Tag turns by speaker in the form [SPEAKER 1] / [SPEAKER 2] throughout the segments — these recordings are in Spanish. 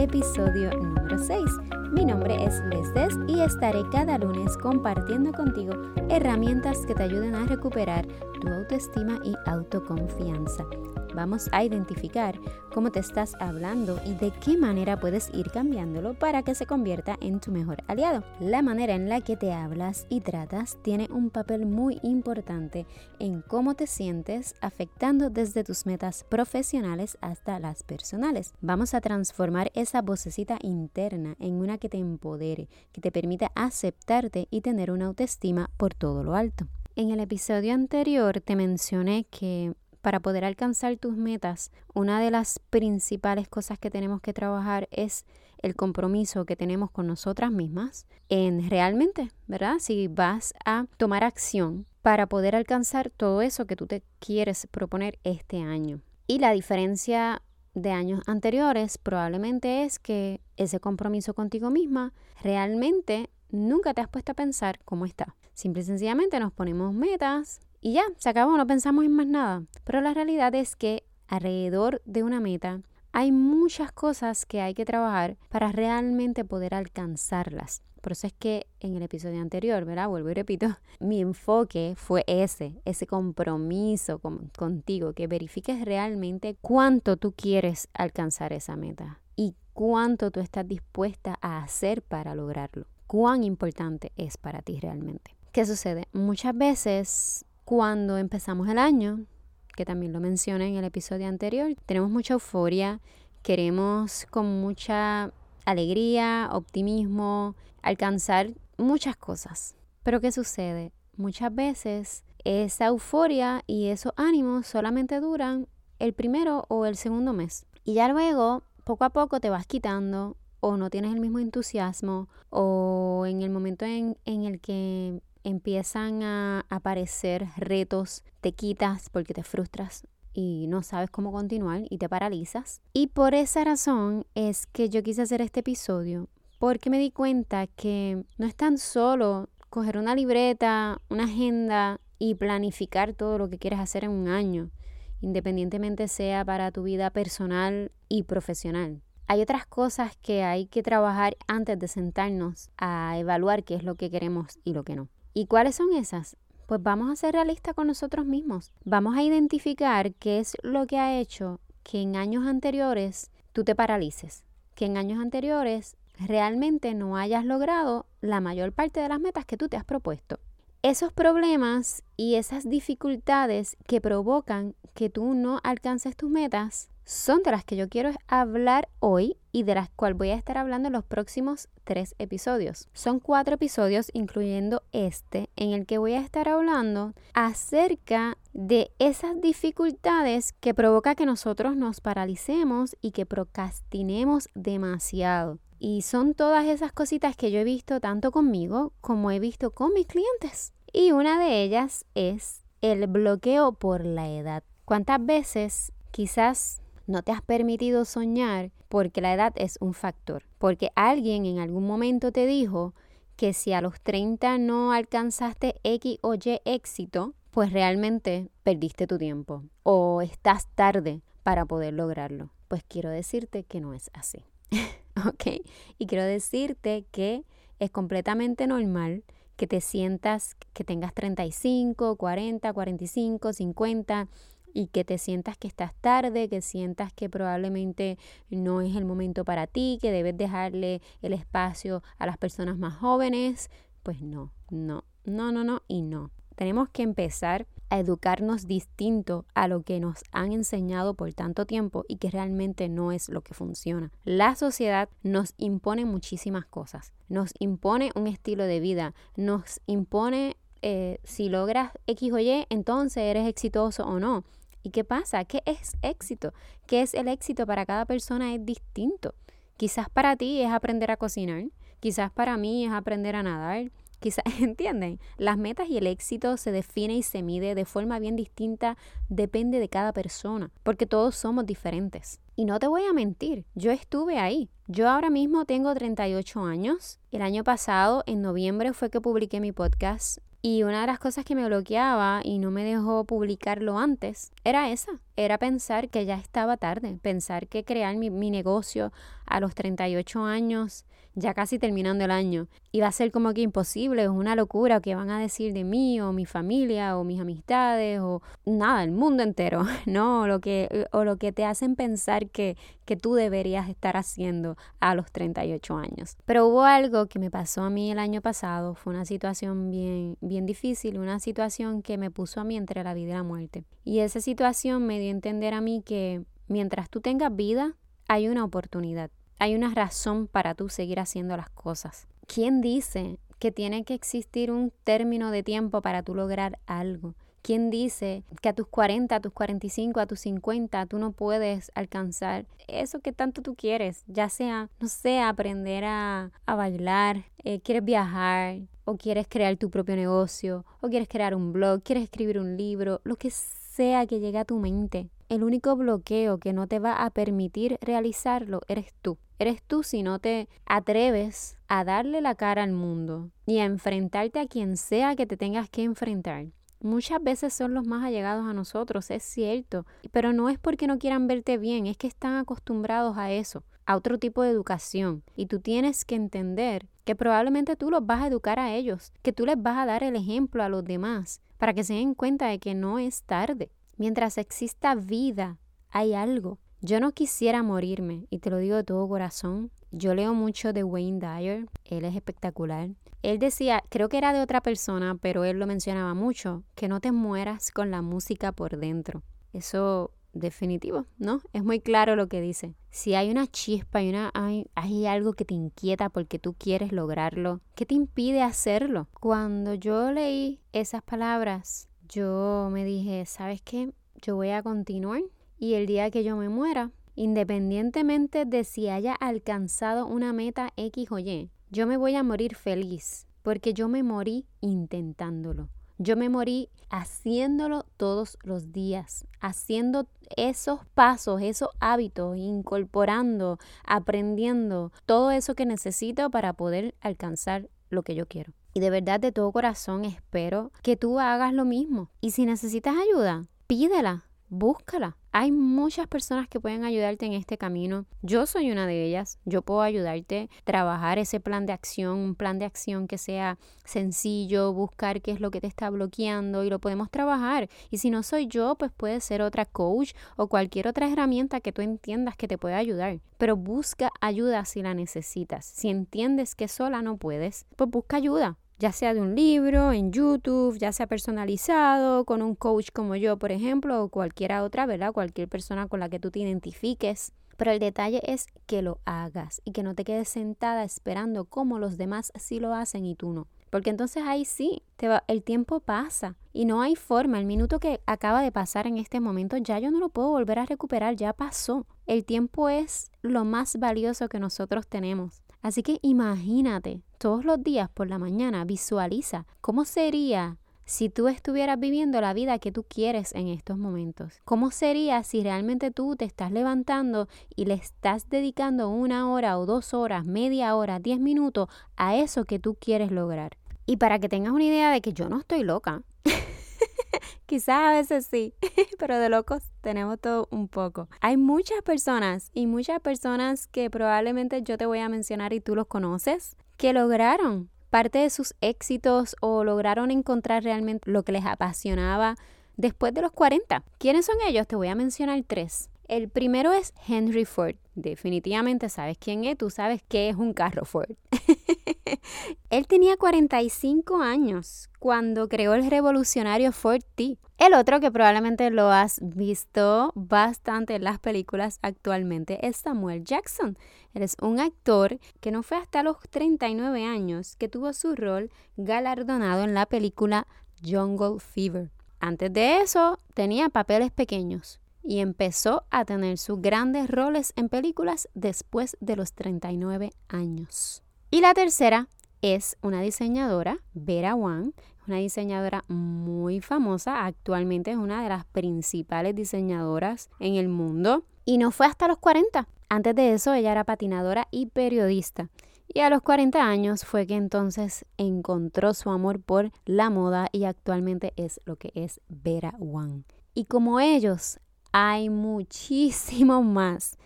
[SPEAKER 1] episodio número 6. Mi nombre es Lesdes y estaré cada lunes compartiendo contigo herramientas que te ayuden a recuperar tu autoestima y autoconfianza. Vamos a identificar cómo te estás hablando y de qué manera puedes ir cambiándolo para que se convierta en tu mejor aliado. La manera en la que te hablas y tratas tiene un papel muy importante en cómo te sientes afectando desde tus metas profesionales hasta las personales. Vamos a transformar esa vocecita interna en una que te empodere, que te permita aceptarte y tener una autoestima por todo lo alto. En el episodio anterior te mencioné que para poder alcanzar tus metas, una de las principales cosas que tenemos que trabajar es el compromiso que tenemos con nosotras mismas en realmente, ¿verdad? Si vas a tomar acción para poder alcanzar todo eso que tú te quieres proponer este año. Y la diferencia de años anteriores probablemente es que ese compromiso contigo misma realmente nunca te has puesto a pensar cómo está. Simple y sencillamente nos ponemos metas y ya, se acabó, no pensamos en más nada. Pero la realidad es que alrededor de una meta hay muchas cosas que hay que trabajar para realmente poder alcanzarlas. Por eso es que en el episodio anterior, ¿verdad? Vuelvo y repito, mi enfoque fue ese, ese compromiso contigo, que verifiques realmente cuánto tú quieres alcanzar esa meta y cuánto tú estás dispuesta a hacer para lograrlo. Cuán importante es para ti realmente. ¿Qué sucede? Muchas veces cuando empezamos el año, que también lo mencioné en el episodio anterior, tenemos mucha euforia, queremos con mucha alegría, optimismo, alcanzar muchas cosas. Pero ¿qué sucede? Muchas veces esa euforia y esos ánimos solamente duran el primero o el segundo mes. Y ya luego, poco a poco, te vas quitando o no tienes el mismo entusiasmo o en el momento en, en el que empiezan a aparecer retos, te quitas porque te frustras y no sabes cómo continuar y te paralizas. Y por esa razón es que yo quise hacer este episodio, porque me di cuenta que no es tan solo coger una libreta, una agenda y planificar todo lo que quieres hacer en un año, independientemente sea para tu vida personal y profesional. Hay otras cosas que hay que trabajar antes de sentarnos a evaluar qué es lo que queremos y lo que no. ¿Y cuáles son esas? Pues vamos a ser realistas con nosotros mismos. Vamos a identificar qué es lo que ha hecho que en años anteriores tú te paralices, que en años anteriores realmente no hayas logrado la mayor parte de las metas que tú te has propuesto. Esos problemas y esas dificultades que provocan que tú no alcances tus metas son de las que yo quiero hablar hoy y de las cuales voy a estar hablando en los próximos tres episodios. Son cuatro episodios, incluyendo este, en el que voy a estar hablando acerca de esas dificultades que provoca que nosotros nos paralicemos y que procrastinemos demasiado. Y son todas esas cositas que yo he visto tanto conmigo como he visto con mis clientes. Y una de ellas es el bloqueo por la edad. ¿Cuántas veces quizás no te has permitido soñar porque la edad es un factor. Porque alguien en algún momento te dijo que si a los 30 no alcanzaste X o Y éxito, pues realmente perdiste tu tiempo o estás tarde para poder lograrlo. Pues quiero decirte que no es así. ¿Ok? Y quiero decirte que es completamente normal que te sientas que tengas 35, 40, 45, 50 y que te sientas que estás tarde, que sientas que probablemente no es el momento para ti, que debes dejarle el espacio a las personas más jóvenes, pues no, no, no, no, no y no. Tenemos que empezar a educarnos distinto a lo que nos han enseñado por tanto tiempo y que realmente no es lo que funciona. La sociedad nos impone muchísimas cosas. Nos impone un estilo de vida, nos impone eh, si logras X o Y, entonces eres exitoso o no. ¿Y qué pasa? ¿Qué es éxito? ¿Qué es el éxito para cada persona? Es distinto. Quizás para ti es aprender a cocinar, quizás para mí es aprender a nadar, quizás, ¿entienden? Las metas y el éxito se define y se mide de forma bien distinta, depende de cada persona, porque todos somos diferentes. Y no te voy a mentir, yo estuve ahí. Yo ahora mismo tengo 38 años. El año pasado, en noviembre, fue que publiqué mi podcast Y una de las cosas que me bloqueaba y no me dejó publicarlo antes era esa, era pensar que ya estaba tarde, pensar que crear mi, mi negocio a los 38 años ya casi terminando el año. Y va a ser como que imposible, es una locura que van a decir de mí o mi familia o mis amistades o nada, el mundo entero, ¿no? O lo que, o lo que te hacen pensar que, que tú deberías estar haciendo a los 38 años. Pero hubo algo que me pasó a mí el año pasado, fue una situación bien, bien difícil, una situación que me puso a mí entre la vida y la muerte. Y esa situación me dio a entender a mí que mientras tú tengas vida, hay una oportunidad hay una razón para tú seguir haciendo las cosas. ¿Quién dice que tiene que existir un término de tiempo para tú lograr algo? ¿Quién dice que a tus 40, a tus 45, a tus 50 tú no puedes alcanzar eso que tanto tú quieres? Ya sea, no sé, aprender a, bailar, eh, quieres viajar, o quieres crear tu propio negocio, o quieres crear un blog, quieres escribir un libro, lo que sea que llegue a tu mente. El único bloqueo que no te va a permitir realizarlo eres tú. Eres tú si no te atreves a darle la cara al mundo y a enfrentarte a quien sea que te tengas que enfrentar. Muchas veces son los más allegados a nosotros, es cierto, pero no es porque no quieran verte bien, es que están acostumbrados a eso, a otro tipo de educación. Y tú tienes que entender que probablemente tú los vas a educar a ellos, que tú les vas a dar el ejemplo a los demás, para que se den cuenta de que no es tarde. Mientras exista vida, hay algo yo no quisiera morirme, y te lo digo de todo corazón. Yo leo mucho de Wayne Dyer, él es espectacular. Él decía, creo que era de otra persona, pero él lo mencionaba mucho, que no te mueras con la música por dentro. Eso definitivo, ¿no? Es muy claro lo que dice. Si hay una chispa, y una, hay, hay algo que te inquieta porque tú quieres lograrlo, ¿qué te impide hacerlo? Cuando yo leí esas palabras, yo me dije, ¿sabes qué? Yo voy a continuar y el día que yo me muera, independientemente de si haya alcanzado una meta X o Y, yo me voy a morir feliz porque yo me morí intentándolo. Yo me morí haciéndolo todos los días, haciendo esos pasos, esos hábitos, incorporando, aprendiendo todo eso que necesito para poder alcanzar lo que yo quiero. Y de verdad de todo corazón espero que tú hagas lo mismo. Y si necesitas ayuda, pídela, búscala. Hay muchas personas que pueden ayudarte en este camino. Yo soy una de ellas. Yo puedo ayudarte a trabajar ese plan de acción, un plan de acción que sea sencillo, buscar qué es lo que te está bloqueando y lo podemos trabajar. Y si no soy yo, pues puede ser otra coach o cualquier otra herramienta que tú entiendas que te pueda ayudar. Pero busca ayuda si la necesitas. Si entiendes que sola no puedes, pues busca ayuda ya sea de un libro, en YouTube, ya sea personalizado, con un coach como yo, por ejemplo, o cualquiera otra, ¿verdad? Cualquier persona con la que tú te identifiques. Pero el detalle es que lo hagas y que no te quedes sentada esperando como los demás sí lo hacen y tú no. Porque entonces ahí sí, el tiempo pasa y no hay forma. El minuto que acaba de pasar en este momento ya yo no lo puedo volver a recuperar, ya pasó. El tiempo es lo más valioso que nosotros tenemos. Así que imagínate, todos los días por la mañana visualiza cómo sería si tú estuvieras viviendo la vida que tú quieres en estos momentos? ¿Cómo sería si realmente tú te estás levantando y le estás dedicando una hora o dos horas, media hora, diez minutos a eso que tú quieres lograr? Y para que tengas una idea de que yo no estoy loca, Quizás a veces sí, pero de locos tenemos todo un poco. Hay muchas personas y muchas personas que probablemente yo te voy a mencionar y tú los conoces, que lograron parte de sus éxitos o lograron encontrar realmente lo que les apasionaba después de los 40. ¿Quiénes son ellos? Te voy a mencionar tres. El primero es Henry Ford. Definitivamente sabes quién es, tú sabes qué es un carro Ford. Él tenía 45 años cuando creó el revolucionario Ford T. El otro que probablemente lo has visto bastante en las películas actualmente es Samuel Jackson. Él es un actor que no fue hasta los 39 años que tuvo su rol galardonado en la película Jungle Fever. Antes de eso tenía papeles pequeños y empezó a tener sus grandes roles en películas después de los 39 años. Y la tercera es una diseñadora, Vera Wang, una diseñadora muy famosa, actualmente es una de las principales diseñadoras en el mundo y no fue hasta los 40. Antes de eso ella era patinadora y periodista. Y a los 40 años fue que entonces encontró su amor por la moda y actualmente es lo que es Vera Wang. Y como ellos, hay muchísimo más.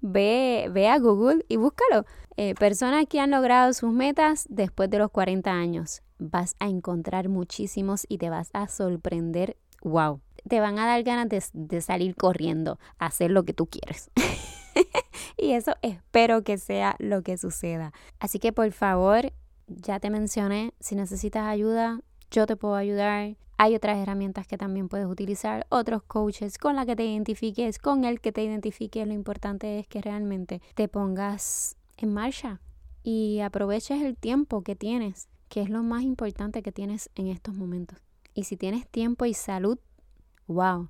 [SPEAKER 1] Ve, ve a Google y búscalo. Eh, personas que han logrado sus metas después de los 40 años. Vas a encontrar muchísimos y te vas a sorprender. ¡Wow! Te van a dar ganas de, de salir corriendo hacer lo que tú quieres. y eso espero que sea lo que suceda. Así que por favor, ya te mencioné, si necesitas ayuda, yo te puedo ayudar. Hay otras herramientas que también puedes utilizar, otros coaches con la que te identifiques, con el que te identifiques. Lo importante es que realmente te pongas en marcha y aproveches el tiempo que tienes, que es lo más importante que tienes en estos momentos. Y si tienes tiempo y salud, wow,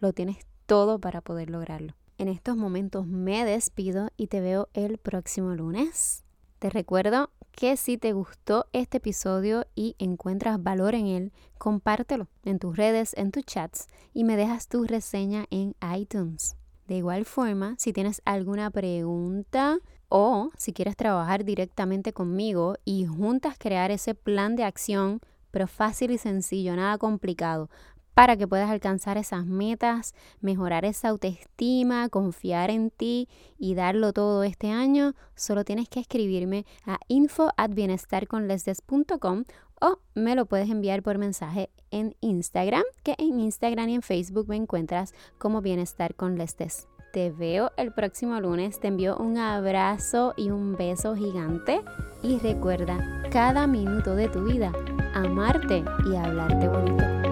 [SPEAKER 1] lo tienes todo para poder lograrlo. En estos momentos me despido y te veo el próximo lunes. Te recuerdo que si te gustó este episodio y encuentras valor en él, compártelo en tus redes, en tus chats y me dejas tu reseña en iTunes. De igual forma, si tienes alguna pregunta o si quieres trabajar directamente conmigo y juntas crear ese plan de acción, pero fácil y sencillo, nada complicado, para que puedas alcanzar esas metas, mejorar esa autoestima, confiar en ti y darlo todo este año, solo tienes que escribirme a info@bienestarconlesdes.com o me lo puedes enviar por mensaje en Instagram, que en Instagram y en Facebook me encuentras como Bienestar con Lesdes. Te veo el próximo lunes, te envío un abrazo y un beso gigante y recuerda cada minuto de tu vida amarte y hablarte bonito.